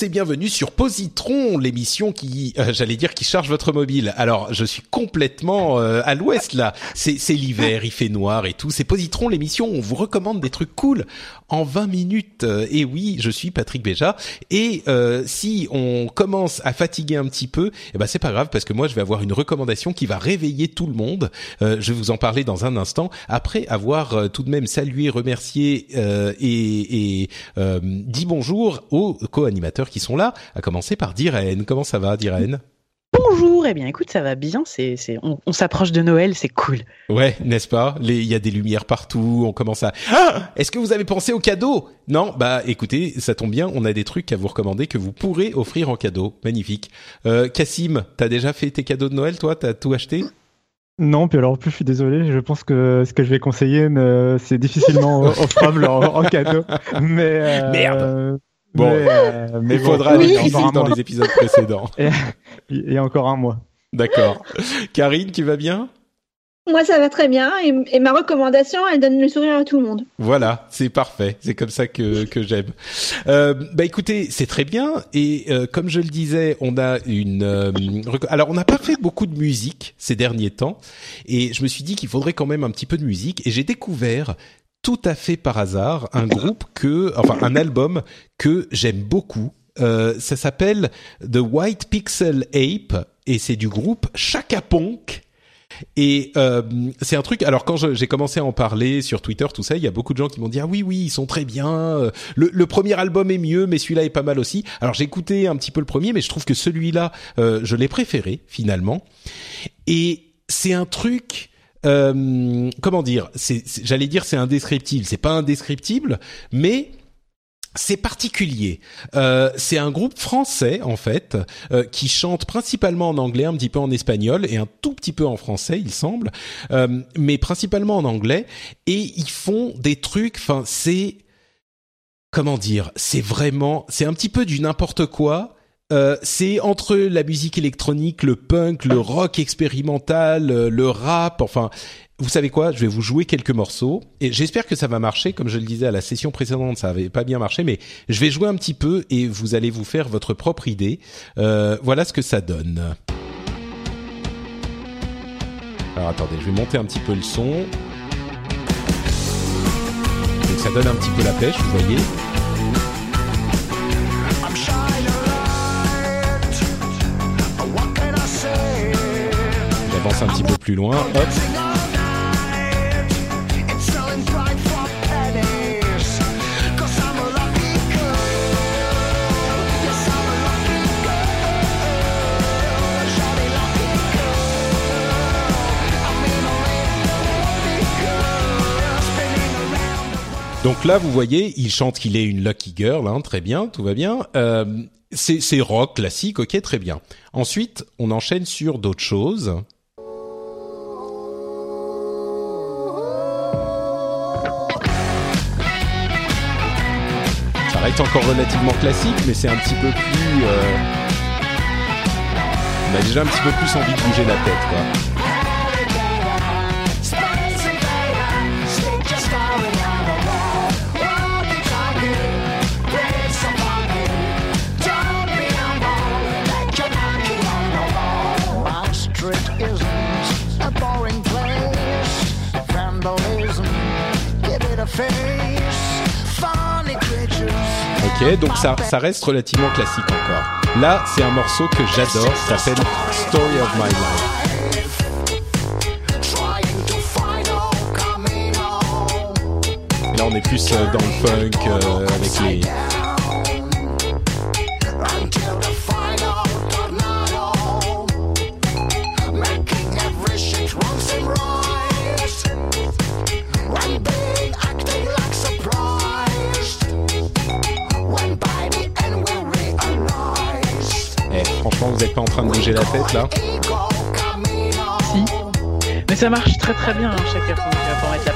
Tous et bienvenue sur Positron, l'émission qui, euh, j'allais dire, qui charge votre mobile. Alors, je suis complètement euh, à l'ouest là. C'est, c'est l'hiver, il fait noir et tout. C'est Positron, l'émission où on vous recommande des trucs cool en 20 minutes. Euh, Et oui, je suis Patrick Béja. Et euh, si on commence à fatiguer un petit peu, eh ben c'est pas grave parce que moi je vais avoir une recommandation qui va réveiller tout le monde. Euh, je vais vous en parler dans un instant. Après avoir tout de même salué, remercié et, et dit bonjour aux qui sont là, à commencer par Diren. Comment ça va, Diren Bonjour, eh bien écoute, ça va bien, c'est, c'est, on, on s'approche de Noël, c'est cool. Ouais, n'est-ce pas? Il y a des lumières partout, on commence à... Ah Est-ce que vous avez pensé aux cadeaux Non Bah écoutez, ça tombe bien, on a des trucs à vous recommander que vous pourrez offrir en cadeau. Magnifique. Euh, Cassim, t'as déjà fait tes cadeaux de Noël, toi? T'as tout acheté? Non, puis alors en plus je suis désolé, je pense que ce que je vais conseiller, ne- c'est difficilement offrable en, en cadeau. Mais euh, Merde. Bon. mais, euh, mais Il faudra il y les a criser encore un dans mois. les épisodes précédents. A encore un mois. D'accord. Karine, tu vas bien? Moi, ça va très bien et, et ma recommandation, elle donne le sourire à tout le monde. Voilà, c'est parfait. C'est comme ça que que j'aime. Euh, bah écoutez, c'est très bien. Et euh, comme je le disais, on a une. euh, alors, on n'a pas fait beaucoup de musique ces derniers temps, et je me suis dit qu'il faudrait quand même un petit peu de musique. Et j'ai découvert tout à fait par hasard un groupe que, enfin, un album que j'aime beaucoup. Euh, ça s'appelle The White Pixel Ape et c'est du groupe Chaka Ponk. Et euh, c'est un truc. Alors quand j'ai commencé à en parler sur Twitter, tout ça, il y a beaucoup de gens qui m'ont dit ah oui oui ils sont très bien. euh, Le, le premier album est mieux, mais celui-là est pas mal aussi. Alors j'ai écouté un petit peu le premier, mais je trouve que celui-là euh, je l'ai préféré finalement. Et c'est un truc. Euh, comment dire j'allais dire c'est indescriptible. C'est pas indescriptible, mais c'est particulier. Euh, c'est un groupe français en fait euh, qui chante principalement en anglais, un petit peu en espagnol et un tout petit peu en français, il semble, euh, mais principalement en anglais. Et ils font des trucs. Enfin, c'est comment dire C'est vraiment, c'est un petit peu du n'importe quoi. Euh, c'est entre la musique électronique, le punk, le rock expérimental, euh, le rap, enfin, vous savez quoi Je vais vous jouer quelques morceaux et j'espère que ça va marcher. Comme je le disais à la session précédente, ça avait pas bien marché, mais je vais jouer un petit peu et vous allez vous faire votre propre idée. Euh, voilà ce que ça donne. Alors attendez, je vais monter un petit peu le son. Ça donne un petit peu la pêche, vous voyez. J'avance un petit peu plus loin. Hop. Donc là, vous voyez, il chante qu'il est une lucky girl, hein, très bien, tout va bien. Euh, c'est rock classique, ok, très bien. Ensuite, on enchaîne sur d'autres choses. Reste encore relativement classique, mais c'est un petit peu plus. euh, On a déjà un petit peu plus envie de bouger la tête, quoi. Donc ça, ça reste relativement classique encore. Là, c'est un morceau que j'adore, ça s'appelle Story of My Life. Là, on est plus euh, dans le funk euh, avec les. N'êtes pas en train de bouger la tête là. Si. Mais ça marche très très bien, hein, chacun pour, pour mettre la.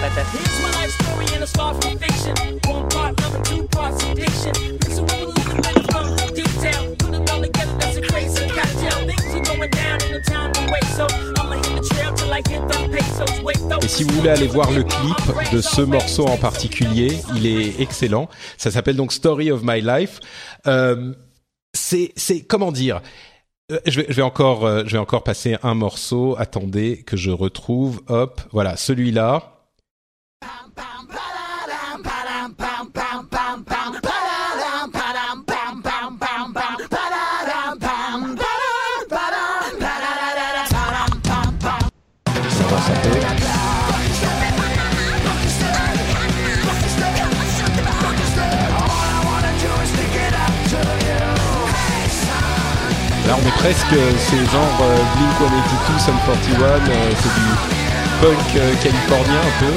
Et si vous voulez aller voir le clip de ce morceau en particulier, il est excellent. Ça s'appelle donc Story of My Life. Euh, c'est, c'est comment dire? Je vais, je vais encore, euh, je vais encore passer un morceau. Attendez que je retrouve. Hop, voilà, celui-là. Presque, euh, c'est genre euh, Blink 182, Sum 41, euh, c'est du punk californien un peu.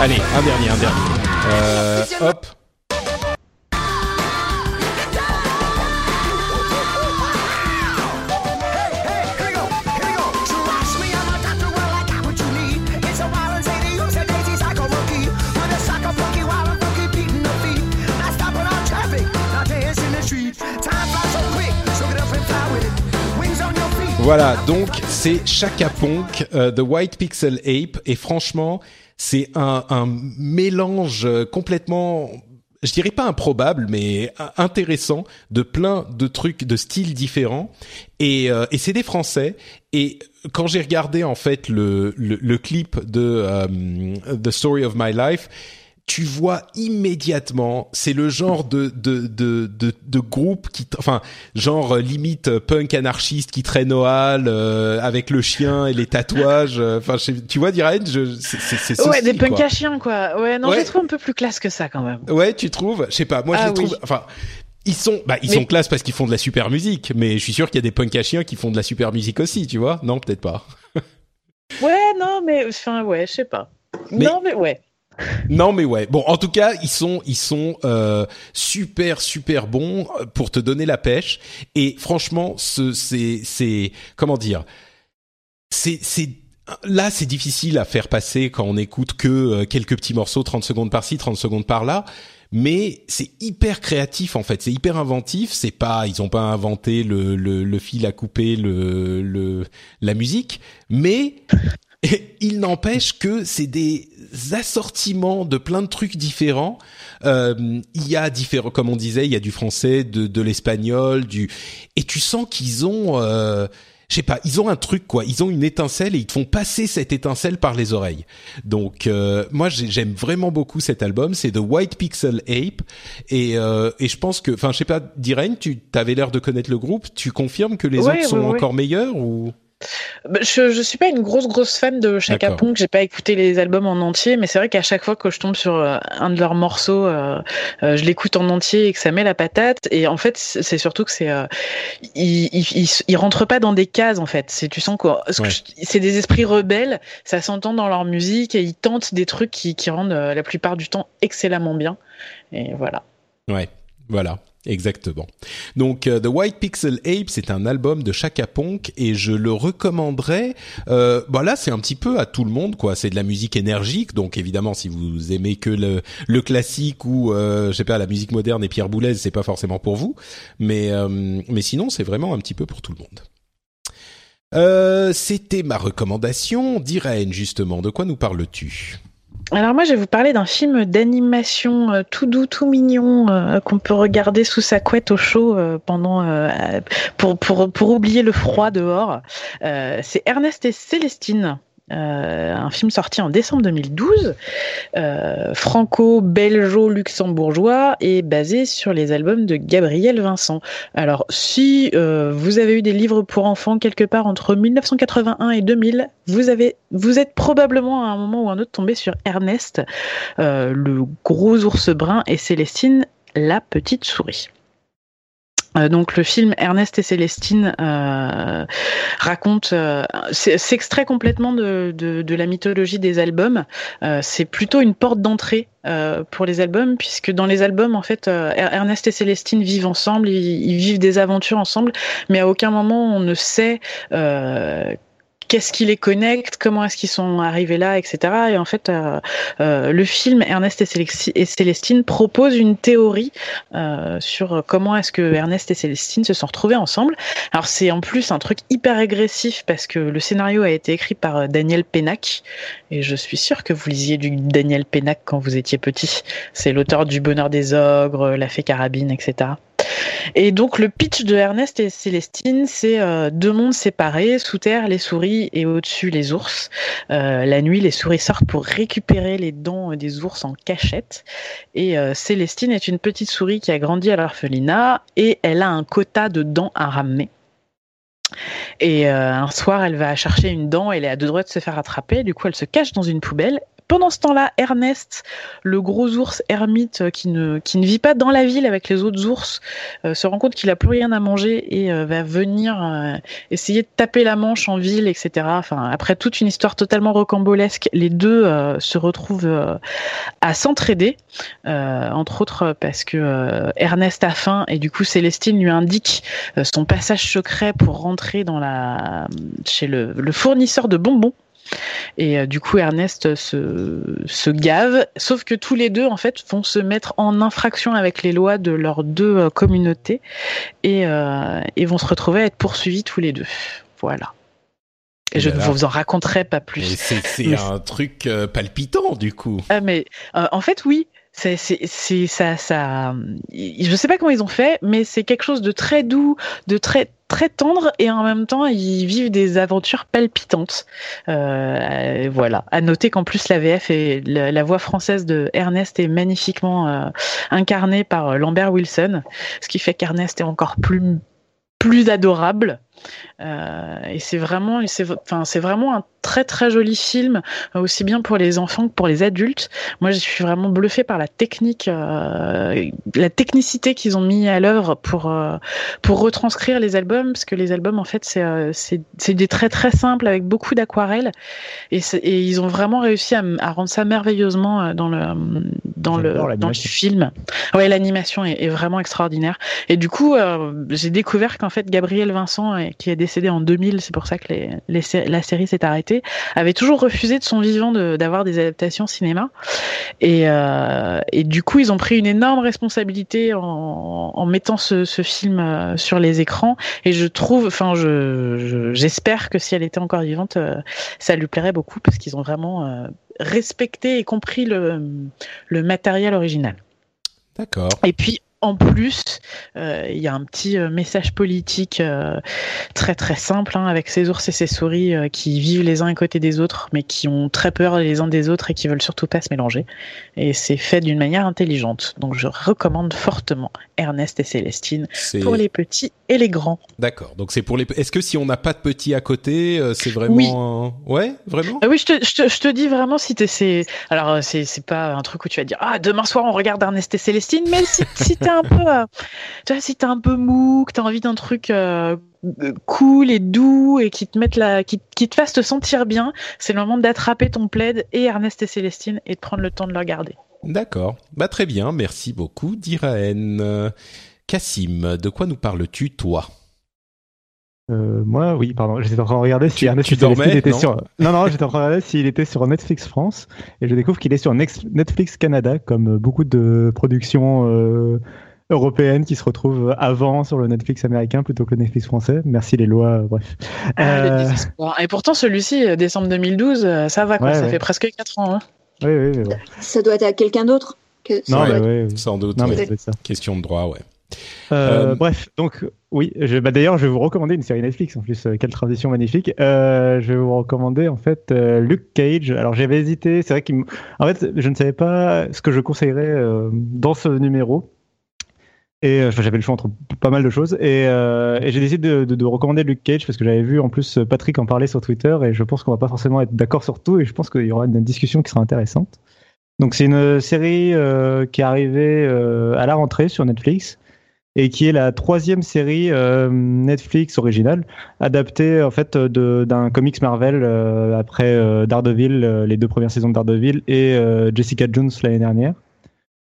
Allez, un dernier, un dernier. Hop. Voilà, donc c'est Chaka Ponk, euh, The White Pixel Ape, et franchement, c'est un, un mélange complètement, je dirais pas improbable, mais intéressant de plein de trucs, de styles différents. Et, euh, et c'est des Français. Et quand j'ai regardé en fait le, le, le clip de euh, The Story of My Life, tu vois immédiatement, c'est le genre de de de de, de groupe qui, enfin, genre euh, limite euh, punk anarchiste qui traîne au hall euh, avec le chien et les tatouages. euh, Enfin, sais- tu vois, Diren, je, c'est c'est c'est ce Ouais, des punks à chiens, quoi. Ouais, non, Ouais. je les trouve un peu plus classe que ça, quand même. Ouais, tu trouves? Je sais pas. Moi, je Ah les trouve. Enfin, ils sont, bah, ils Mais- sont classe parce qu'ils font de la super musique. Mais je suis sûr qu'il y a des punks à chiens qui font de la super musique aussi. Tu vois? Non, peut-être pas. Ouais, non, mais, enfin, ouais, je sais pas. Mais- Non, mais ouais. Non, mais ouais. Bon, en tout cas, ils sont, ils sont euh, super, super bons euh, pour te donner la pêche. Et franchement, ce, c'est, c'est, comment dire? C'est, c'est là, c'est difficile à faire passer quand on écoute que euh, quelques petits morceaux, 30 secondes par-ci, 30 secondes par-là. Mais c'est hyper créatif en fait, c'est hyper inventif. C'est pas, ils ont pas inventé le, le, le fil à couper, le, le la musique, mais il n'empêche que c'est des assortiments de plein de trucs différents. Euh, il y a différents, comme on disait, il y a du français, de, de l'espagnol, du et tu sens qu'ils ont, euh, je sais pas, ils ont un truc quoi. Ils ont une étincelle et ils te font passer cette étincelle par les oreilles. Donc euh, moi j'ai- j'aime vraiment beaucoup cet album. C'est The White Pixel Ape et euh, et je pense que, enfin je sais pas, Diren, tu avais l'air de connaître le groupe. Tu confirmes que les Ouais, autres sont ouais, ouais. encore meilleurs ou? Je, je suis pas une grosse grosse fan de Chaka. Ponk, j'ai pas écouté les albums en entier, mais c'est vrai qu'à chaque fois que je tombe sur euh, un de leurs morceaux, euh, euh, je l'écoute en entier et que ça met la patate. Et en fait, c'est surtout que c'est, euh, ils, ils, ils, ils rentrent pas dans des cases en fait. C'est tu sens Ouais. je- c'est des esprits rebelles, ça s'entend dans leur musique et ils tentent des trucs qui, qui rendent la plupart du temps excellemment bien. Et voilà. Ouais, voilà, exactement. Donc euh, The White Pixel Ape, c'est un album de Chaka Ponk et je le recommanderais. Euh, bah là, c'est un petit peu à tout le monde, quoi. C'est de la musique énergique, donc évidemment, si vous aimez que le, le classique ou euh, je sais pas la musique moderne et Pierre Boulez, c'est pas forcément pour vous, mais euh, mais sinon, c'est vraiment un petit peu pour tout le monde. C'était ma recommandation. D'Irène, justement, de quoi nous parles-tu? Alors moi, je vais vous parler d'un film d'animation euh, tout doux, tout mignon euh, qu'on peut regarder sous sa couette au chaud euh, pendant pour pour pour oublier le froid dehors. C'est Ernest et Célestine. Euh, un film sorti en décembre 2012, euh, franco-belgeo-luxembourgeois et basé sur les albums de Gabriel Vincent. Alors, si euh, vous avez eu des livres pour enfants quelque part entre 1981 et 2000, vous vous êtes probablement à un moment ou un autre tombé sur Ernest, le gros ours brun, et Célestine, la petite souris. Euh, donc le film Ernest et Célestine euh, raconte, euh, s'extrait complètement de, de, la mythologie des albums. Euh, c'est plutôt une porte d'entrée pour les albums, puisque dans les albums, en fait, Ernest et Célestine vivent ensemble, ils, ils vivent des aventures ensemble, mais à aucun moment on ne sait qu'est-ce qui les connecte, comment est-ce qu'ils sont arrivés là, etc. Et en fait, euh, euh, le film Ernest et, Célestine propose une théorie euh, sur comment est-ce que Ernest et Célestine se sont retrouvés ensemble. Alors c'est en plus un truc hyper agressif parce que le scénario a été écrit par Daniel Pénac et je suis sûre que vous lisiez du Daniel Pénac quand vous étiez petit. C'est l'auteur du Bonheur des ogres, La fée carabine, etc. Et donc le pitch de Ernest et Célestine, c'est euh, deux mondes séparés, sous terre les souris et au-dessus les ours. Euh, la nuit, les souris sortent pour récupérer les dents des ours en cachette. Et euh, Célestine est une petite souris qui a grandi à l'orphelinat et elle a un quota de dents à ramener. Et un soir, elle va chercher une dent, elle est à deux de se faire attraper, du coup elle se cache dans une poubelle. Pendant ce temps-là, Ernest, le gros ours ermite euh, qui ne, vit pas dans la ville avec les autres ours, euh, se rend compte qu'il a plus rien à manger et euh, va venir essayer de taper la manche en ville, etc. Après toute une histoire totalement rocambolesque, les deux se retrouvent à s'entraider, entre autres parce que Ernest a faim et du coup Célestine lui indique son passage secret pour rentrer chez le fournisseur de bonbons. Et euh, du coup, Ernest se, se gave, sauf que tous les deux, en fait, vont se mettre en infraction avec les lois de leurs deux euh, communautés et, euh, et vont se retrouver à être poursuivis tous les deux. Voilà. Et Et je ne vous en raconterai pas plus. c'est un truc palpitant du coup. Ah mais en fait oui, c'est ça ça. Je sais pas comment ils ont fait, mais c'est quelque chose de très doux, de très très tendre et en même temps ils vivent des aventures palpitantes. Euh, voilà. À noter qu'en plus la VF et la, voix française de Ernest est magnifiquement euh, incarnée par euh, Lambert Wilson, ce qui fait qu'Ernest est encore plus adorable. Euh, et c'est vraiment, c'est, enfin, c'est vraiment un très très joli film, aussi bien pour les enfants que pour les adultes. Moi, je suis vraiment bluffée par la technique, euh, la technicité qu'ils ont mis à l'œuvre pour euh, pour retranscrire les albums, parce que les albums, en fait, c'est c'est des traits très simples avec beaucoup d'aquarelles, et, ils ont vraiment réussi à, rendre ça merveilleusement dans le dans le dans le film. Ouais, l'animation est, est vraiment extraordinaire. Et du coup, j'ai découvert qu'en fait, Gabriel Vincent, qui est décédé en 2000, c'est pour ça que les, les sé- la série s'est arrêtée, avait toujours refusé de son vivant de- d'avoir des adaptations cinéma. Et, euh, et du coup, ils ont pris une énorme responsabilité en, en mettant ce, ce film euh, sur les écrans. Et je trouve, enfin, je, je- j'espère que si elle était encore vivante, euh, ça lui plairait beaucoup parce qu'ils ont vraiment euh, respecté et compris le, le matériel original. D'accord. Et puis en plus, euh, il y a un petit euh, message politique euh, très très simple hein, avec ces ours et ces souris qui vivent les uns à côté des autres, mais qui ont très peur les uns des autres et qui veulent surtout pas se mélanger. Et c'est fait d'une manière intelligente. Donc je recommande fortement Ernest et Célestine pour les petits et les grands. d'accord. Donc c'est pour les. Est-ce que si on n'a pas de petits à côté, c'est vraiment. Oui. Ouais, vraiment? Ah oui, je te, je te, je te dis vraiment si t'es alors c'est c'est pas un truc où tu vas dire ah demain soir on regarde Ernest et Célestine, mais si, si t'es un peu euh, tu vois si t'es un peu mou, que t'as envie d'un truc euh, cool et doux et qui te mette la qui, qui te fasse te sentir bien, c'est le moment d'attraper ton plaid et Ernest et Célestine et de prendre le temps de le regarder. D'accord. Bah très bien. Merci beaucoup, Diraen. Cassim, de quoi nous parles-tu, toi? Euh, moi, oui, pardon. J'étais en train de regarder si Tu- Ernest tu et Célestine dormais, était non sur. Non, non, j'étais en train de regarder s'il était sur Netflix France et je découvre qu'il est sur Netflix Canada, comme beaucoup de productions euh, européennes qui se retrouvent avant sur le Netflix américain plutôt que le Netflix français. Merci les lois, euh, bref. Ah, Euh. Et pourtant celui-ci euh, décembre 2012, euh, ça va quoi, Ouais, ça ouais. fait presque 4 ans. hein. Oui, oui, bon. Ça doit être à quelqu'un d'autre. Que Non, être- ouais, oui. Sans doute. Non, mais ça doit être ça. Question de droit, ouais. Euh, Euh, Bref, donc oui, je, bah, d'ailleurs, je vais vous recommander une série Netflix en plus. euh, quelle transition magnifique. Euh, je vais vous recommander en fait euh, Luke Cage. Alors j'avais hésité, c'est vrai qu'il, m- en fait, je ne savais pas ce que je conseillerais euh, dans ce numéro. Et euh, enfin, j'avais le choix entre pas mal de choses. Et, euh, et j'ai décidé de, de, de recommander Luke Cage parce que j'avais vu en plus Patrick en parler sur Twitter et je pense qu'on va pas forcément être d'accord sur tout et je pense qu'il y aura une discussion qui sera intéressante. Donc c'est une série euh, qui est arrivée euh, à la rentrée sur Netflix et qui est la troisième série euh, Netflix originale adaptée en fait d'un comics Marvel euh, après euh, Daredevil, euh, les deux premières saisons de Daredevil et euh, Jessica Jones l'année dernière.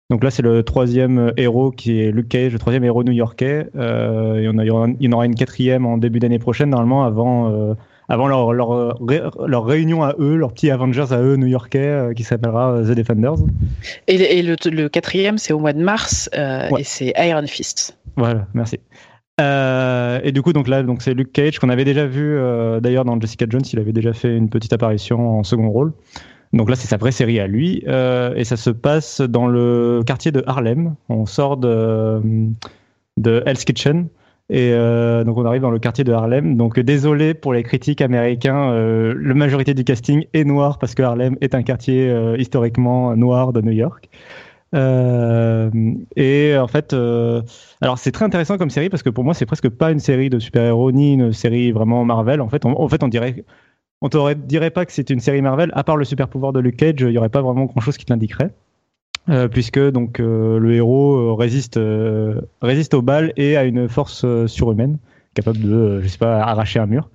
Donc là, c'est le troisième héros qui est Luke Cage, le troisième héros new-yorkais. Euh, il y il en aura une quatrième en début d'année prochaine, normalement, avant, euh, avant leur, leur, ré- leur réunion à eux, leur petit Avengers à eux new-yorkais, euh, qui s'appellera The Defenders. Et, et le, le quatrième, c'est au mois de mars, Ouais. et c'est Iron Fist. Voilà, merci. Euh, et du coup, donc là, donc c'est Luke Cage qu'on avait déjà vu euh, d'ailleurs dans Jessica Jones. Il avait déjà fait une petite apparition en second rôle. Donc là, c'est sa vraie série à lui, euh, et ça se passe dans le quartier de Harlem. On sort de de Hell's Kitchen. Et euh, donc on arrive dans le quartier de Harlem. Donc euh, désolé pour les critiques américains, euh, la majorité du casting est noir parce que Harlem est un quartier euh, historiquement noir de New York. Euh, et en fait, euh, alors c'est très intéressant comme série parce que pour moi c'est presque pas une série de super-héros ni une série vraiment Marvel. En fait, on, en fait on dirait, on t'aurait dirait pas que c'est une série Marvel. À part le super pouvoir de Luke Cage, il y aurait pas vraiment grand chose qui te l'indiquerait. Euh, puisque donc euh, le héros euh, résiste résiste aux balles et a une force surhumaine capable de je sais pas arracher un mur.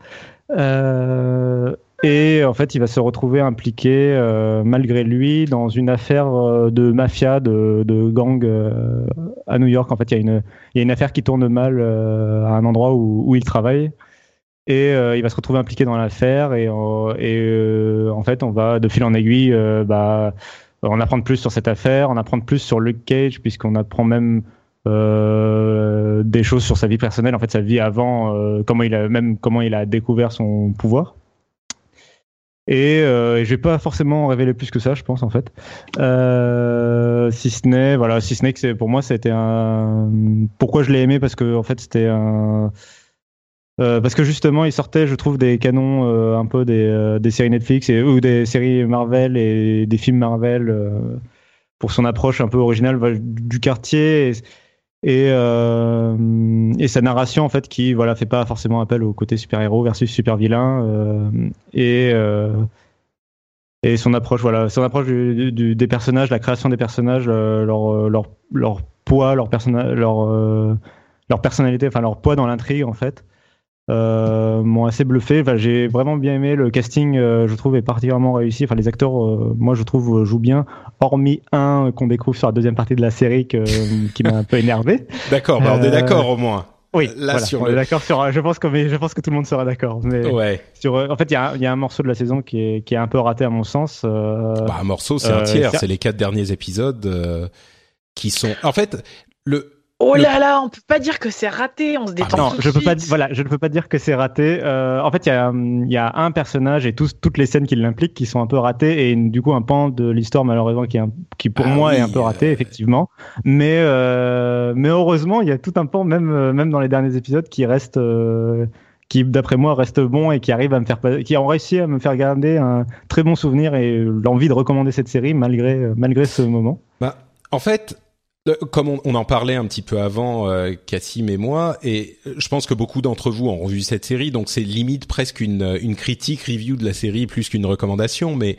Et en fait il va se retrouver impliqué malgré lui dans une affaire de mafia de, gang à New York. En fait il y a une affaire qui tourne mal à un endroit où il travaille et euh, il va se retrouver impliqué dans l'affaire et, euh, et euh, en fait on va de fil en aiguille euh, bah en apprendre plus sur cette affaire, en apprendre plus sur Luke Cage, puisqu'on apprend même euh, des choses sur sa vie personnelle, en fait sa vie avant, comment il a même comment il a découvert son pouvoir. Et euh, je vais pas forcément révéler plus que ça, je pense en fait. Si ce n'est, voilà, si ce n'est que pour moi, été un. Pourquoi je l'ai aimé Parce que en fait, c'était un. Euh, parce que justement, il sortait, je trouve, des canons euh, un peu des, euh, des séries Netflix et, ou des séries Marvel et des films Marvel pour son approche un peu originale du quartier et, et, sa narration en fait qui voilà fait pas forcément appel au côté super héros versus super vilain et et son approche voilà son approche des personnages la création des personnages leur leur leur poids leur personnage leur leur personnalité enfin leur poids dans l'intrigue en fait m'ont assez bluffé. Enfin, j'ai vraiment bien aimé le casting. euh, je trouve est particulièrement réussi. Enfin, les acteurs, euh, moi, je trouve euh, jouent bien. Hormis un qu'on découvre sur la deuxième partie de la série que- qui m'a un peu énervé. D'accord, bah on est Euh, d'accord au moins. Oui, Là, voilà, sur on le- est d'accord sur. Je pense que mais je pense que tout le monde sera d'accord. Mais Ouais. sur, euh, en fait, il y, a un- il y a un morceau de la saison qui est qui est un peu raté à mon sens. euh, Bah, un morceau, c'est un euh, tiers. C'est les quatre derniers épisodes euh, qui sont. En fait, le. Oh là là, on peut pas dire que c'est raté, on se détend non, tout de je peux pas. Voilà, je ne peux pas dire que c'est raté. Euh, en fait, il y a, hum, il y a un personnage et tous, toutes les scènes qui l'impliquent qui sont un peu ratées et du coup un pan de l'histoire malheureusement qui, est un- qui pour Ah moi est un peu raté euh, effectivement. Mais euh, mais heureusement, il y a tout un pan même euh, même dans les derniers épisodes qui reste. euh, qui d'après moi reste bon et qui arrive à me faire pas- qui ont réussi à me faire garder un très bon souvenir et l'envie de recommander cette série malgré malgré ce moment. Bah, en fait, comme on, en parlait un petit peu avant, euh, Cassim et moi, et je pense que beaucoup d'entre vous ont vu cette série, donc c'est limite presque une, une critique review de la série plus qu'une recommandation, mais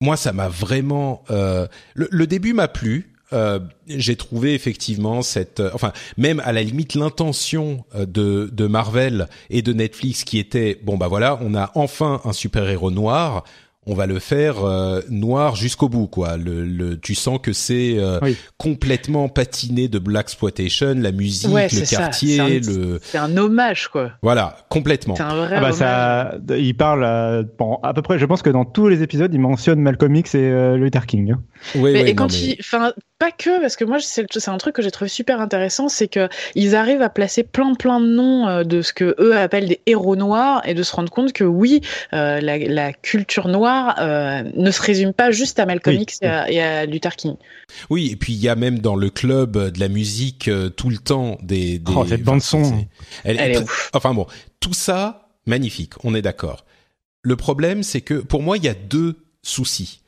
moi ça m'a vraiment... euh, le, début m'a plu. Euh, j'ai trouvé effectivement cette, euh, enfin même à la limite l'intention euh, de, de Marvel et de Netflix qui était bon bah voilà on a enfin un super héros noir, on va le faire euh, noir jusqu'au bout quoi. Le, le, tu sens que c'est euh, Oui. complètement patiné de black exploitation, la musique, Ouais, le quartier, c'est un- le C'est un hommage, quoi. voilà complètement. C'est un vrai Ah bah hommage. ça, il parle euh, bon, à peu près. Je pense que dans tous les épisodes, il mentionne Malcolm X et euh, Luther King. hein. Oui, Mais, oui, et quand mais- il, enfin, pas que, parce que moi, c'est un truc que j'ai trouvé super intéressant, c'est que ils arrivent à placer plein plein de noms euh, de ce que eux appellent des héros noirs et de se rendre compte que oui, euh, la, la culture noire euh, ne se résume pas juste à Malcolm Oui, X et à, et à Luther King. Oui, et puis il y a même dans le club de la musique euh, tout le temps des. des Oh, cette bande son. Elle, Elle est très- ouf. Enfin bon, tout ça magnifique, on est d'accord. Le problème, c'est que pour moi, il y a deux soucis.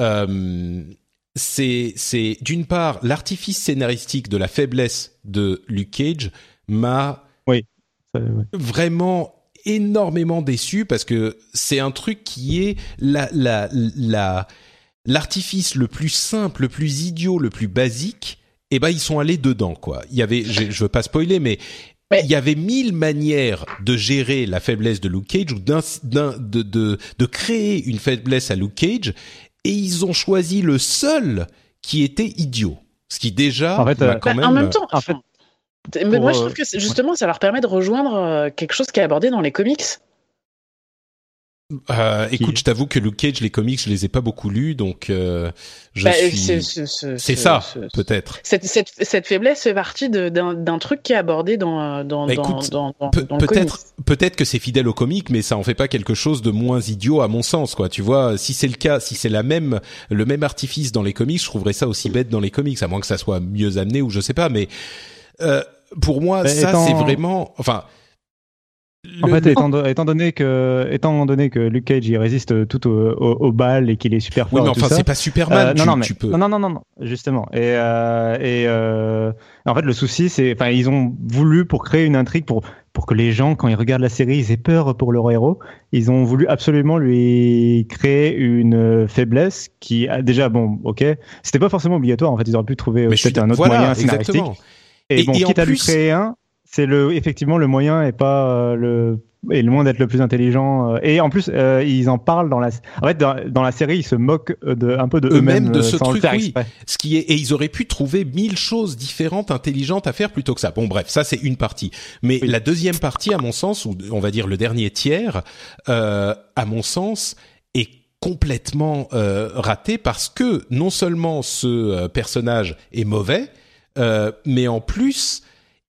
Euh, c'est c'est d'une part l'artifice scénaristique de la faiblesse de Luke Cage m'a ouais. vraiment énormément déçu parce que c'est un truc qui est la la la l'artifice le plus simple, le plus idiot, le plus basique eh ben ils sont allés dedans quoi. Il y avait, je, je veux pas spoiler, mais Mais- il y avait mille manières de gérer la faiblesse de Luke Cage ou d'un, d'un- de, de, de créer une faiblesse à Luke Cage, et ils ont choisi le seul qui était idiot. Ce qui déjà, En fait, euh, quand Bah, même. en même temps, en fait, mais moi je euh, trouve que c'est- justement ça leur permet de rejoindre euh, quelque chose qui est abordé dans les comics. Euh, écoute, je t'avoue que Luke Cage, les comics, je les ai pas beaucoup lus, donc euh, je Bah, suis. c'est c'est- c'est- C'est c'est- ça, c'est- peut-être. Cette, cette, cette faiblesse fait partie de- d'un d'un truc qui est abordé dans, dans, Bah, dans, écoute, dans, dans, dans peut-être, comics. peut-être que c'est fidèle au comic, mais ça en fait pas quelque chose de moins idiot à mon sens, quoi. Tu vois, si c'est le cas, si c'est la même, le même artifice dans les comics, je trouverais ça aussi bête dans les comics, à moins que ça soit mieux amené ou je sais pas. Mais euh, pour moi, Mais ça étant- c'est vraiment, enfin. En fait, étant, do- étant donné que étant donné que Luke Cage il résiste tout au, au, au bal et qu'il est super fort oui, mais enfin, c'est pas Superman. Euh, tu, non, non, mais, tu peux. non, non, non, non, non, justement. Et, euh, et euh, en fait, le souci, c'est, enfin, ils ont voulu pour créer une intrigue pour pour que les gens, quand ils regardent la série, ils aient peur pour leur héros. Ils ont voulu absolument lui créer une faiblesse qui, a déjà, bon, ok, c'était pas forcément obligatoire. En fait, ils auraient pu trouver euh, suis peut-être un autre voilà, moyen scénaristique. exactement. Et, Et- bon, et en quitte à lui créer un, c'est le effectivement le moyen est pas euh, le est loin d'être le plus intelligent. euh, et en plus, euh, ils en parlent dans la. En fait, dans, dans la série, ils se moquent de un peu de Eux-mêmes eux-mêmes de euh, ce sans truc, oui. Ce qui est et ils auraient pu trouver mille choses différentes, intelligentes à faire plutôt que ça. Bon, bref, ça c'est une partie. Mais Oui. la deuxième partie, à mon sens, ou on va dire le dernier tiers, euh, à mon sens, est complètement raté parce que non seulement ce personnage est mauvais, mais en plus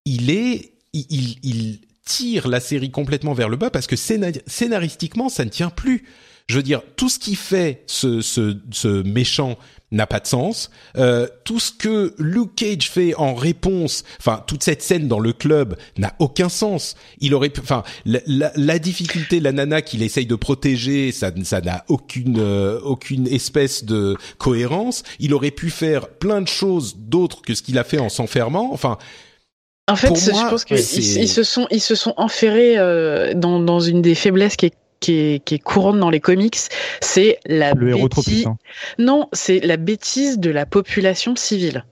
il est, il, il, tire la série complètement vers le bas parce que scénar- scénaristiquement ça ne tient plus. Je veux dire, tout ce qui fait ce, ce, ce méchant n'a pas de sens. Euh, tout ce que Luke Cage fait en réponse, enfin toute cette scène dans le club n'a aucun sens. Il aurait, enfin la, la, la difficulté, la nana qu'il essaye de protéger, ça, ça n'a aucune euh, aucune espèce de cohérence. Il aurait pu faire plein de choses d'autres que ce qu'il a fait en s'enfermant. Enfin, En fait, moi, je pense qu'ils ils se sont ils se sont enferrés euh, dans dans une des faiblesses qui est qui est, qui est courante dans les comics, c'est la Le héros trop puissant. Non, c'est la bêtise de la population civile.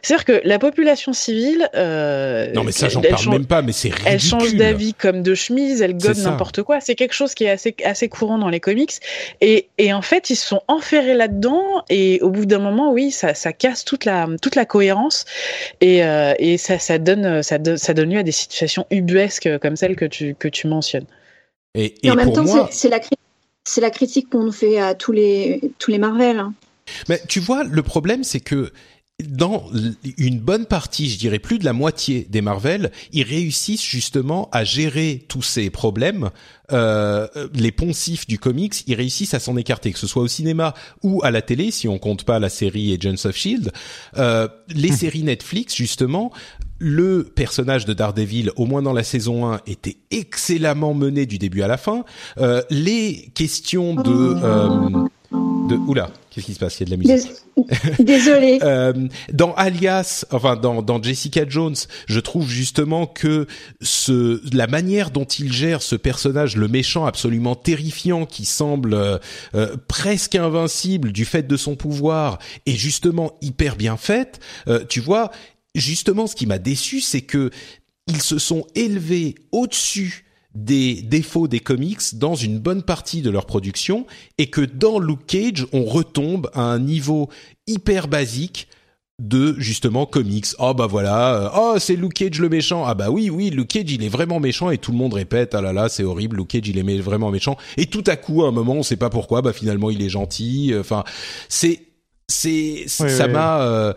C'est-à-dire que la population civile, euh, non mais ça j'en parle change- même pas, mais c'est ridicule. Elle change d'avis comme de chemise, elle gobe n'importe quoi. C'est quelque chose qui est assez, assez courant dans les comics. Et, et en fait, ils se sont enferrés là-dedans. Et au bout d'un moment, oui, ça, ça casse toute la, toute la cohérence. Et, euh, et ça, ça, donne, ça, donne, ça donne lieu à des situations ubuesques comme celles que tu, que tu mentionnes. Et, Et, et en même pour temps, moi, c'est- c'est la, la critique qu'on nous fait à tous les, tous les Marvel. hein. Mais tu vois, le problème, c'est que dans une bonne partie, je dirais plus de la moitié des Marvel, ils réussissent justement à gérer tous ces problèmes. Euh, les poncifs du comics, ils réussissent à s'en écarter, que ce soit au cinéma ou à la télé, si on compte pas la série Agents of Shield. Euh, les séries Netflix, justement, le personnage de Daredevil, au moins dans la saison 1, était excellemment mené du début à la fin. Euh, les questions de... De oula, qu'est-ce qui se passe? Il y a de la musique. Dés- Désolée. Euh, dans Alias, enfin dans, dans Jessica Jones, je trouve justement que ce, la manière dont il gère ce personnage, le méchant absolument terrifiant qui semble euh, euh, presque invincible du fait de son pouvoir, est justement hyper bien faite. Euh, tu vois, justement, ce qui m'a déçu, c'est que ils se sont élevés au-dessus des défauts des comics dans une bonne partie de leur production et que dans Luke Cage, on retombe à un niveau hyper basique de justement comics. Oh bah voilà, euh, oh c'est Luke Cage le méchant. Ah bah oui oui, Luke Cage il est vraiment méchant et tout le monde répète ah là là c'est horrible, Luke Cage il est vraiment méchant. Et tout à coup à un moment on sait pas pourquoi, bah finalement il est gentil. Enfin c'est c'est Oui, ça oui, m'a euh,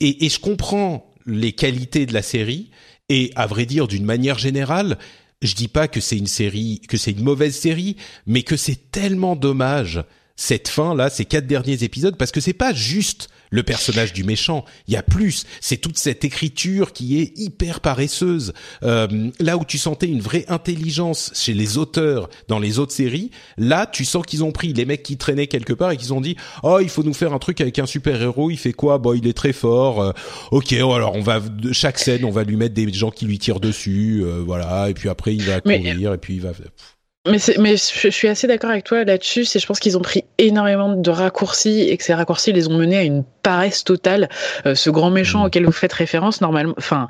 et, et je comprends les qualités de la série et à vrai dire d'une manière générale je dis pas que c'est une série, que c'est une mauvaise série, mais que c'est tellement dommage cette fin là, ces quatre derniers épisodes, parce que c'est pas juste le personnage du méchant. Il y a plus. C'est toute cette écriture qui est hyper paresseuse. Euh, là où tu sentais une vraie intelligence chez les auteurs dans les autres séries, là tu sens qu'ils ont pris les mecs qui traînaient quelque part et qu'ils ont dit oh il faut nous faire un truc avec un super héros. Il fait quoi Bon il est très fort. Euh, ok alors on va chaque scène on va lui mettre des gens qui lui tirent dessus. euh, voilà et puis après il va Mais- courir et puis il va. Mais, mais je suis assez d'accord avec toi là-dessus. C'est, je pense qu'ils ont pris énormément de raccourcis et que ces raccourcis les ont menés à une paresse totale. Euh, ce grand méchant Mm. auquel vous faites référence, normalement, enfin,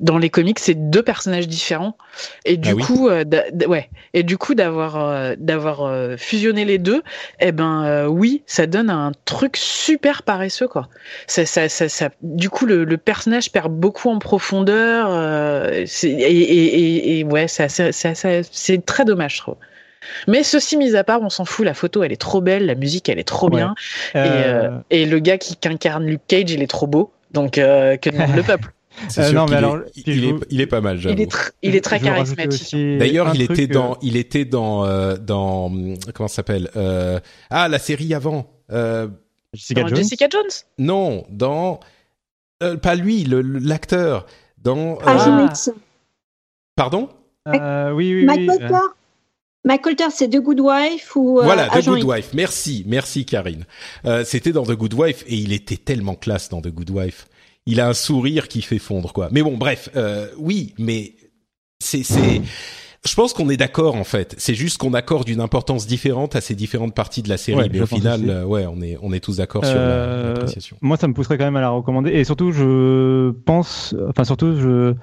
dans les comics, c'est deux personnages différents. Et du Ah oui. coup, euh, ouais. Et du coup, d'avoir euh, d'avoir euh, fusionné les deux, eh ben euh, oui, ça donne un truc super paresseux quoi. Ça, ça, ça, ça- du coup, le, le personnage perd beaucoup en profondeur. euh, et, et, et, et ouais, c'est assez- c'est assez- c'est très dommage, trouve. Mais ceci mis à part, on s'en fout. La photo, elle est trop belle, la musique, elle est trop Ouais. bien, et, Euh, euh, et le gars qui incarne Luke Cage, il est trop beau. Donc euh, que demande le peuple. Euh, non, mais alors, il, est, il pas mal, Il j'avoue. est, tr- il est très charismatique. D'ailleurs, il était euh, dans, il était dans, euh, dans, comment ça s'appelle euh, Ah, la série avant. Euh, Jessica Dans Jones. Jessica Jones. non, dans, euh, pas lui, l'acteur. Dans, euh, Ah. Pardon? Euh, oui, oui, Mike oui. Colter. Mike Colter, c'est The Good Wife ou euh, Voilà, The Agent Good. Wife. Merci, merci Karine. Euh, C'était dans The Good Wife et il était tellement classe dans The Good Wife. Il a un sourire qui fait fondre quoi. Mais bon, bref, euh, oui, mais c'est c'est. Je pense qu'on est d'accord en fait. C'est juste qu'on accorde une importance différente à ces différentes parties de la série. Ouais, mais au final, euh, ouais, on est on est tous d'accord sur la- l'appréciation. Moi, ça me pousserait quand même à la recommander. Et surtout, je pense, enfin surtout, je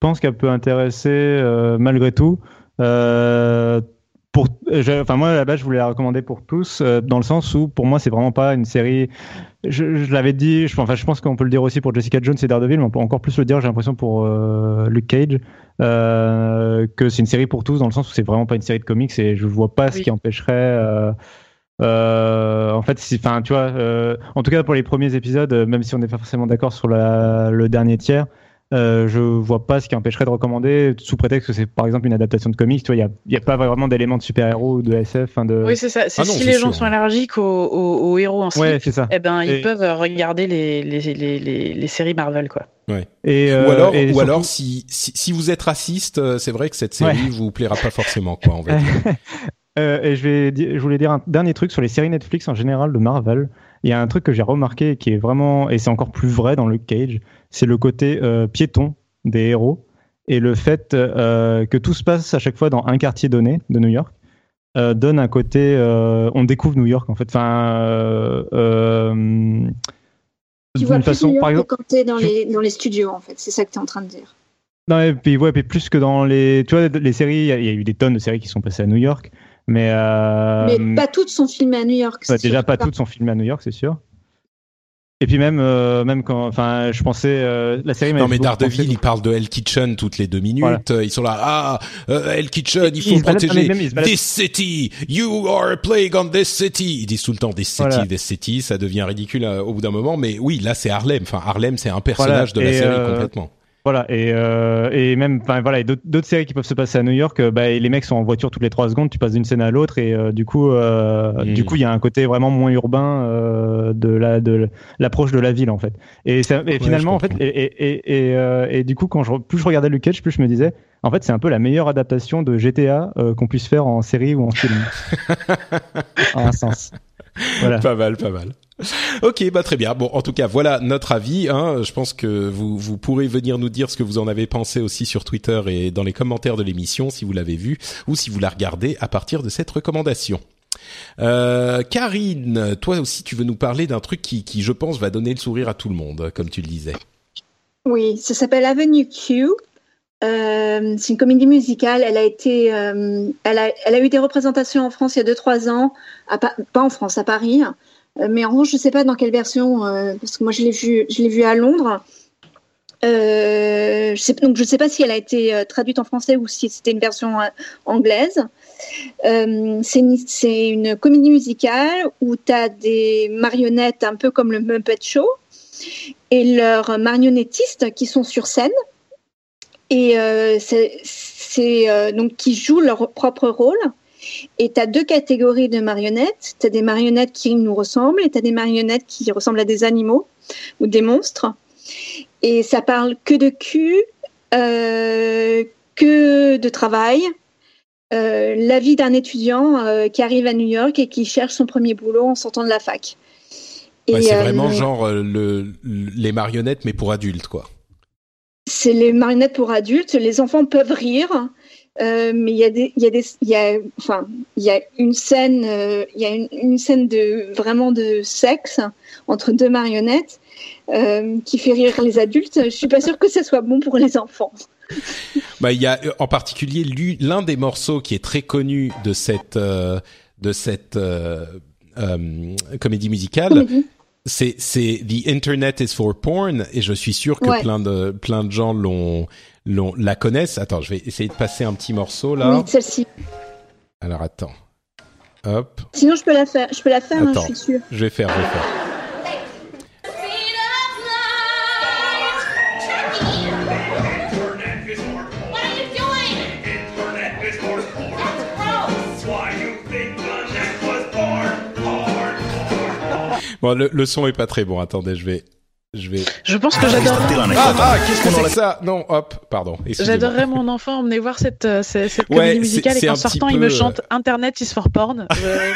pense qu'elle peut intéresser euh, malgré tout. Euh, pour, je- enfin moi à la base je voulais la recommander pour tous euh, dans le sens où pour moi c'est vraiment pas une série. Je, je l'avais dit, je, enfin je pense qu'on peut le dire aussi pour Jessica Jones et Daredevil, mais on peut encore plus le dire j'ai l'impression pour euh, Luke Cage euh, que c'est une série pour tous dans le sens où c'est vraiment pas une série de comics et je vois pas ce qui empêcherait. euh, euh, en fait, enfin, tu vois, euh, en tout cas pour les premiers épisodes, euh, même si on n'est pas forcément d'accord sur la- le dernier tiers, euh, je vois pas ce qui empêcherait de recommander sous prétexte que c'est par exemple une adaptation de comics. Tu vois, il y a, pas vraiment d'éléments de super-héros ou de SF. De... Oui, c'est ça. Ah non, si les gens sûr. sont allergiques aux, aux- aux héros en slip, ouais, ça. eh ben, ils Et- peuvent regarder les, les, les, les, les séries Marvel, quoi. Et, ou euh, alors, et ou surtout- alors si, si si vous êtes raciste, euh, c'est vrai que cette série Ouais. vous plaira pas forcément quoi. On va dire. Euh, et je, vais di- je voulais dire un dernier truc sur les séries Netflix en général de Marvel. Il y a un truc que j'ai remarqué qui est vraiment, et c'est encore plus vrai dans Luke Cage, c'est le côté euh, piéton des héros et le fait euh, que tout se passe à chaque fois dans un quartier donné de New York. euh, donne un côté, euh, on découvre New York en fait. Enfin, euh, Tu vois plus façon, New York par que exemple, quand t'es dans tu- les, dans les studios, en fait. C'est ça que t'es en train de dire. Non, et puis, ouais, puis plus que dans les. Tu vois, les séries, il y, a- il y a eu des tonnes de séries qui sont passées à New York. Mais. euh, Mais pas toutes sont filmées à New York. bah, déjà, pas toutes sont filmées à New York, c'est sûr. Et puis même, euh, même quand, enfin, je pensais euh, la série. Non mais Daredevil, pensé- il parle de Hell Kitchen toutes les deux minutes. Voilà. Ils sont là, ah, euh, Hell Kitchen, il faut protéger this city. You are a plague on this city. Ils disent tout le temps this city, Voilà. this city. Ça devient ridicule euh, au bout d'un moment. Mais oui, là c'est Harlem. Enfin, Harlem, c'est un personnage Voilà. de la Et, série euh, complètement. Voilà, et, euh, et même, enfin voilà, et d'autres séries qui peuvent se passer à New York, euh, bah, et les mecs sont en voiture toutes les trois secondes, tu passes d'une scène à l'autre, et euh, du coup, euh, du coup, il y a un côté vraiment moins urbain de la de l'approche de la ville en fait. Et, ça- et je finalement, en fait, et, et, et, du coup, quand je, plus je regardais Luke Cage, plus je me disais, en fait, c'est un peu la meilleure adaptation de GTA qu'on puisse faire en série ou en film, en un sens. Voilà. Pas mal, pas mal. Ok, bah très bien. Bon, en tout cas, voilà notre avis. Hein. Je pense que vous vous pourrez venir nous dire ce que vous en avez pensé aussi sur Twitter et dans les commentaires de l'émission si vous l'avez vu ou si vous la regardez à partir de cette recommandation. Euh, Karine, toi aussi, tu veux nous parler d'un truc qui, je pense, va donner le sourire à tout le monde, comme tu le disais. Oui, ça s'appelle Avenue Q. Euh, c'est une comédie musicale. Elle a été, euh, elle a, elle a eu des représentations en France il y a 2-3 ans, pas en France, à Paris. Euh, mais en revanche, je sais pas dans quelle version, euh, parce que moi je l'ai vu, vu à Londres. Euh, je donc je sais pas si elle a été traduite en français ou si c'était une version anglaise. C'est une, comédie musicale où tu as des marionnettes un peu comme le Muppet Show et leurs marionnettistes qui sont sur scène et donc qui jouent leur propre rôle. Et tu as deux catégories de marionnettes. Tu as des marionnettes qui nous ressemblent et tu as des marionnettes qui ressemblent à des animaux ou des monstres. Et ça parle que de cul, euh, que de travail, euh, la vie d'un étudiant euh, qui arrive à New York et qui cherche son premier boulot en sortant de la fac. Ouais, c'est vraiment genre le, le- les marionnettes, mais pour adultes, quoi. c'est les marionnettes pour adultes. Les enfants peuvent rire. Euh, mais il y a des, il y a des, il y a, enfin, il y a une scène, euh, il y a une, une scène de vraiment de sexe entre deux marionnettes euh, qui fait rire les adultes. Je suis pas sûre que ce soit bon pour les enfants. Bah, il y a en particulier lu- l'un des morceaux qui est très connu de cette euh, de cette comédie musicale. Comédie. C'est c'est The Internet is for porn et je suis sûr que Ouais. plein de plein de gens l'ont la connaissent. Attends, je vais essayer de passer un petit morceau là. Oui, celle-ci. Alors attends. Hop, Sinon, je peux la faire. Je peux la faire, hein, je Attends. suis sûre. je vais faire, je vais faire. Bon, le, le son est pas très bon. Attendez, je vais je vais. Je pense que j'adorerais, Ah, ah qu'est-ce que c'est que ça Non, hop, pardon. j'adorerais mon enfant emmener voir cette, euh, cette, cette Ouais, comédie musicale et qu'en sortant, il peu, me euh, chante Internet is for porn. Euh,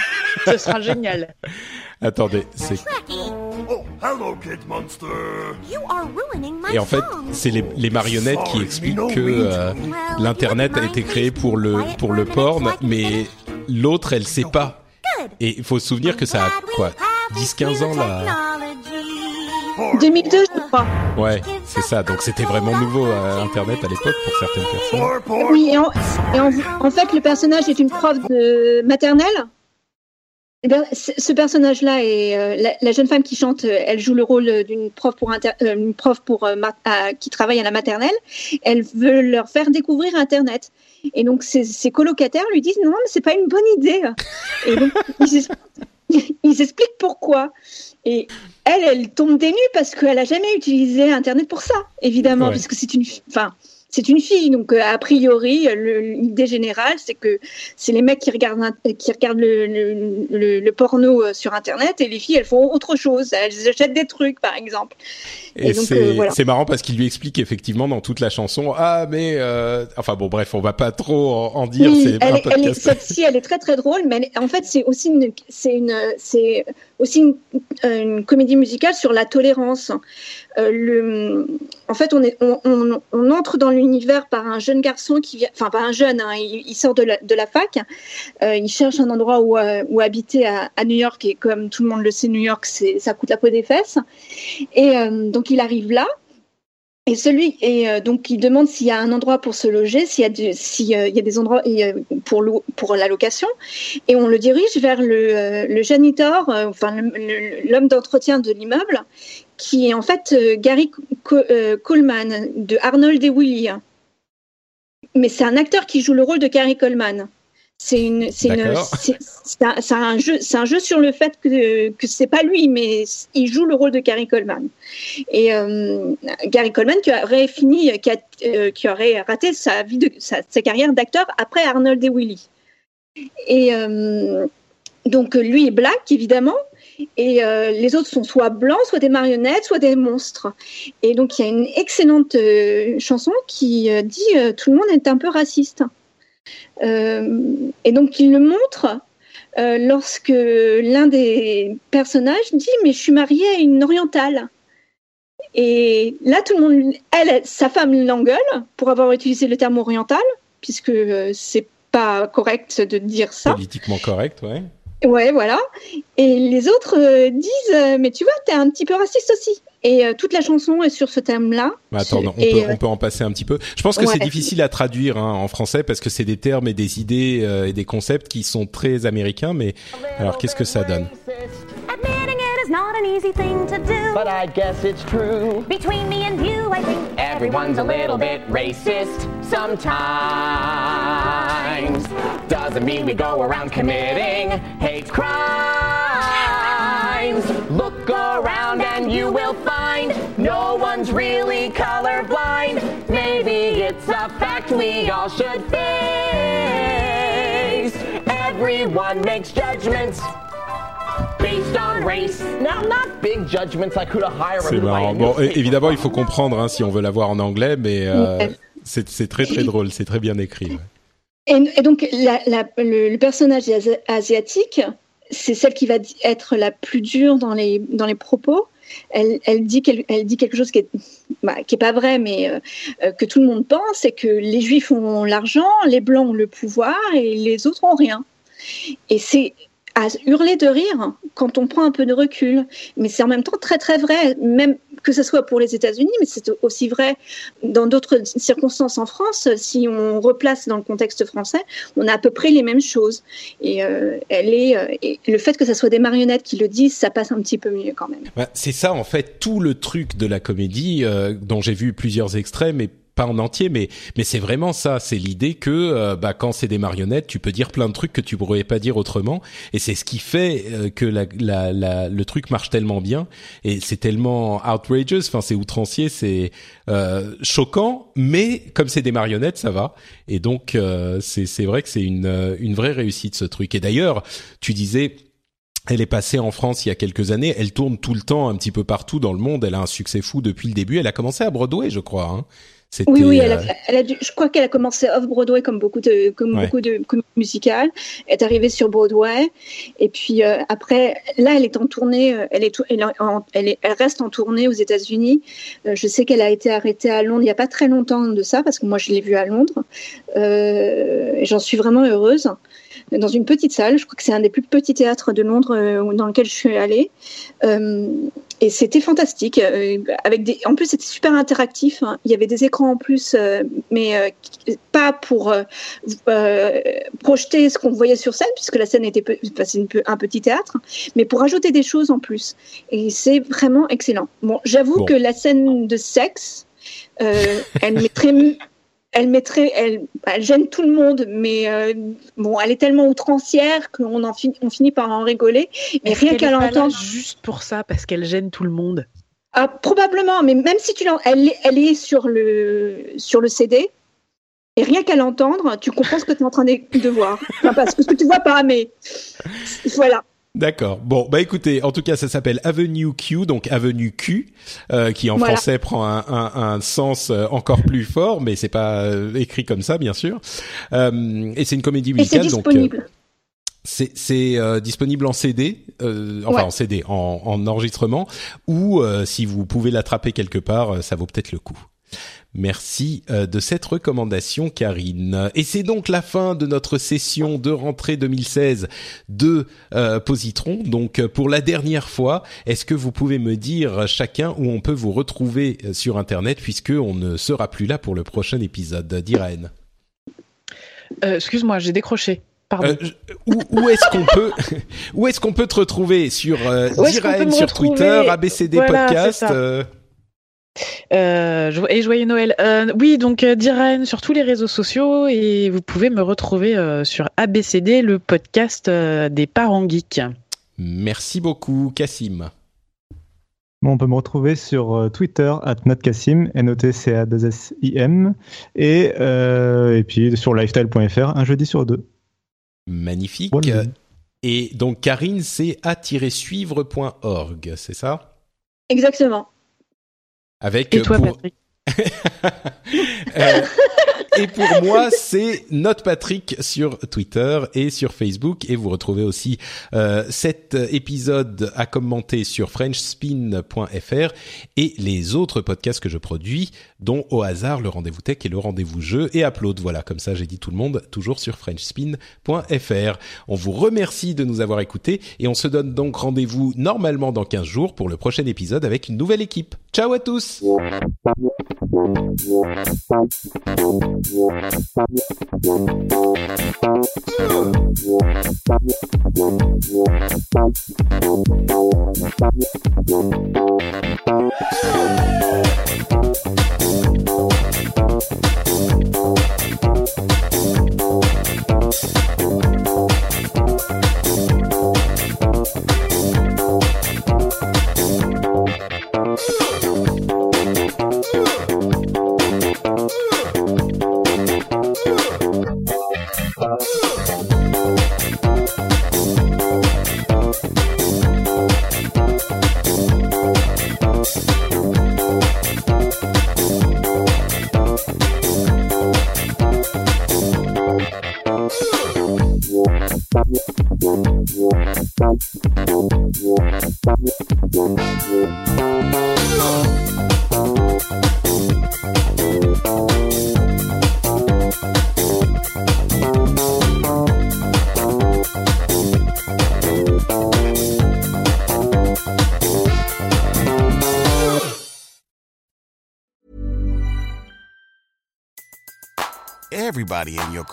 ce sera génial. Attendez, c'est Oh, hello, Kid Monster. You are ruining my et en fait, c'est les, les marionnettes qui expliquent que euh, l'internet a été créé pour le pour le porn, mais l'autre elle sait pas. Et il faut se souvenir que ça a quoi 10-15 ans là. 2002, je crois. Ouais, c'est ça. Donc c'était vraiment nouveau euh, internet à l'époque pour certaines personnes. Oui, et en, et en, en fait, le personnage est une prof de maternelle. Eh bien, ce personnage-là est euh, la, la jeune femme qui chante. euh, Elle joue le rôle d'une prof pour inter- euh, une prof pour euh, à- qui travaille à la maternelle. Elle veut leur faire découvrir Internet. Et donc ses, ses colocataires lui disent non, mais c'est pas une bonne idée. Et donc ils, expliquent pourquoi. Et elle, elle tombe des nues parce qu'elle a jamais utilisé Internet pour ça, évidemment, Ouais. puisque c'est une, enfin, c'est une fille. Donc euh, a priori, l'idée générale, c'est que c'est les mecs qui regardent, qui regardent le, le, le- le porno euh, sur Internet et les filles, elles font autre chose. Elles achètent des trucs, par exemple. Et, Et donc, c'est euh, voilà. c'est marrant parce qu'il lui explique effectivement dans toute la chanson. Ah mais euh, enfin bon bref, on va pas trop en, dire. Oui, elle, est- elle est, podcast. celle-ci, elle est très très drôle, mais est- en fait, c'est aussi une, c'est une, c'est aussi une, une comédie musicale sur la tolérance. Euh, le, en fait, on est, on, on, on entre dans l'univers par un jeune garçon qui vient, enfin pas un jeune, hein, il, sort de la, fac, euh, il cherche un endroit où, euh, habiter à, New York et comme tout le monde le sait, New York, ça coûte la peau des fesses. Et euh, donc il arrive là. Et celui et donc il demande s'il y a un endroit pour se loger, s'il y a des endroits pour lo- pour la location, et on le dirige vers le, le janitor, enfin l'homme d'entretien de l'immeuble, qui est en fait euh, Gary euh, Coleman de Arnold et Willy. Mais c'est un acteur qui joue le rôle de Gary Coleman. C'est une, c'est un, jeu, c'est un jeu sur le fait que que c'est pas lui, mais il joue le rôle de Gary Coleman. Et euh, Gary Coleman qui aurait fini, qui, a- euh, qui aurait raté sa vie de sa, sa carrière d'acteur après Arnold et Willy. Et euh, donc lui est black évidemment, et euh, les autres sont soit blancs, soit des marionnettes, soit des monstres. Et donc il y a une excellente euh, chanson qui euh, dit tout le monde est un peu raciste. Et donc il le montre lorsque l'un des personnages dit mais je suis mariée à une orientale. Et là tout le monde, elle, sa femme l'engueule pour avoir utilisé le terme oriental puisque c'est pas correct de dire ça. Politiquement correct, ouais. Ouais, voilà. Et les autres euh, disent, euh, mais tu vois, t'es un petit peu raciste aussi. Et euh, toute la chanson est sur ce thème-là. Attends, non, on, Et, peut, euh, on peut en passer un petit peu. Je pense que Ouais. c'est difficile à traduire hein, en français parce que c'est des termes et des idées euh, et des concepts qui sont très américains. Mais alors, qu'est-ce que ça donne? Not an easy thing to do. But I guess it's true. Between me and you, I think Everyone's a little bit racist sometimes. Doesn't mean we go around committing hate crimes. Look around and you will find no one's really colorblind. Maybe it's a fact we all should face. Everyone makes judgments C'est marrant. Bon, évidemment, il faut comprendre hein, si on veut la voir en anglais, mais euh, c'est c'est très très drôle, c'est très bien écrit. ouais. Et, et donc, la- la- le, le personnage asi- asiatique, c'est celle qui va être la plus dure dans les, dans les propos. elle, elle dit, quel- elle dit quelque chose qui est, bah, qui est pas vrai, mais euh, euh, que tout le monde pense, c'est que les Juifs ont l'argent, les Blancs ont le pouvoir et les autres ont rien. Et c'est à hurler de rire quand on prend un peu de recul. Mais c'est en même temps très très vrai, même que ce soit pour les États-Unis, mais c'est aussi vrai dans d'autres circonstances en France. Si on replace dans le contexte français, on a à peu près les mêmes choses. Et, euh, elle est, euh, le fait que ce soit des marionnettes qui le disent, ça passe un petit peu mieux quand même. Bah, c'est ça en fait tout le truc de la comédie euh, dont j'ai vu plusieurs extraits mais pas en entier mais mais c'est vraiment ça c'est l'idée que euh, bah quand c'est des marionnettes tu peux dire plein de trucs que tu pourrais pas dire autrement et c'est ce qui fait euh, que la, la, la- le truc marche tellement bien et c'est tellement outrageous enfin c'est outrancier c'est euh, choquant mais comme c'est des marionnettes ça va et donc euh, c'est c'est vrai que c'est une une vraie réussite ce truc et d'ailleurs tu disais elle est passée en France il y a quelques années. Elle tourne tout le temps un petit peu partout dans le monde. Elle a un succès fou depuis le début. Elle a commencé à Broadway, je crois. Hein. Oui, oui, elle euh, a, elle a dû- je crois qu'elle a commencé off Broadway comme beaucoup de, comme Ouais. beaucoup de comédies musicales. Elle est arrivée sur Broadway. Et puis euh, après, là, elle est en tournée. euh, Elle, est, elle, est en- elle, est- elle reste en tournée aux États-Unis. Euh, je sais qu'elle a été arrêtée à Londres il n'y a pas très longtemps de ça, parce que moi, je l'ai vue à Londres. Euh, J'en suis vraiment heureuse. Dans une petite salle, je crois que c'est un des plus petits théâtres de Londres euh, dans lequel je suis allée. Euh, et c'était fantastique. euh, avec des... En plus, c'était super interactif. hein. Il y avait des écrans en plus, mais pas pour projeter ce qu'on voyait sur scène, puisque la scène était enfin, une un petit théâtre, mais pour ajouter des choses en plus. Et c'est vraiment excellent. Bon, j'avoue Bon. que la scène de sexe, euh, elle mettrait elle mettrait, elle, elle gêne tout le monde, mais euh, bon, elle est tellement outrancière qu'on en finit, on finit par en rigoler. Mais rien qu'elle qu'à pas l'entendre, juste pour ça, parce qu'elle gêne tout le monde? ah, probablement, mais même si tu l'en, elle, est- elle est sur le sur le CD. Et rien qu'à l'entendre, tu comprends ce que tu es en train de, de voir. Enfin, parce que ce que tu vois pas, mais voilà. D'accord. Bon, bah écoutez, en tout cas, ça s'appelle Avenue Q, donc Avenue Q, euh, qui en Voilà. français prend un, un, un sens euh, encore plus fort, mais c'est pas euh, écrit comme ça, bien sûr. Euh, et c'est une comédie Et musicale, donc euh, disponible. c'est c'est euh, disponible en CD, euh, enfin Ouais. en CD, en, en enregistrement, ou euh, si vous pouvez l'attraper quelque part, ça vaut peut-être le coup. Merci euh, de cette recommandation, Karine. Et c'est donc la fin de notre session de rentrée 2016 de euh, Positron. Donc euh, pour la dernière fois, est-ce que vous pouvez me dire chacun où on peut vous retrouver sur Internet puisque on ne sera plus là pour le prochain épisode d'Irène? Euh, Excuse-moi, j'ai décroché. Pardon. Euh, où, où est-ce qu'on peut où est-ce qu'on peut te retrouver? Sur me sur retrouver? Twitter, ABCD Voilà, podcast. Euh, et joyeux Noël. Euh, oui, donc euh, Diraen sur tous les réseaux sociaux et vous pouvez me retrouver euh, sur ABCD, le podcast euh, des parents geeks. Merci beaucoup, Cassim. Bon, on peut me retrouver sur Twitter, at notcassim, n o t c a 2 s i m et, euh, et puis sur lifestyle.fr, un jeudi sur deux. Magnifique. Voilà. Et donc Karine, c'est a-suivre.org, c'est ça? Exactement. Avec Et toi, pour- Patrick Euh, et pour moi, c'est Note Patrick sur Twitter et sur Facebook. Et vous retrouvez aussi euh, cet épisode à commenter sur FrenchSpin.fr et les autres podcasts que je produis, dont au hasard le rendez-vous tech et le rendez-vous jeu et Upload. Voilà, comme ça j'ai dit tout le monde, toujours sur FrenchSpin.fr. On vous remercie de nous avoir écoutés et on se donne donc rendez-vous normalement dans 15 jours pour le prochain épisode avec une nouvelle équipe. Ciao à tous.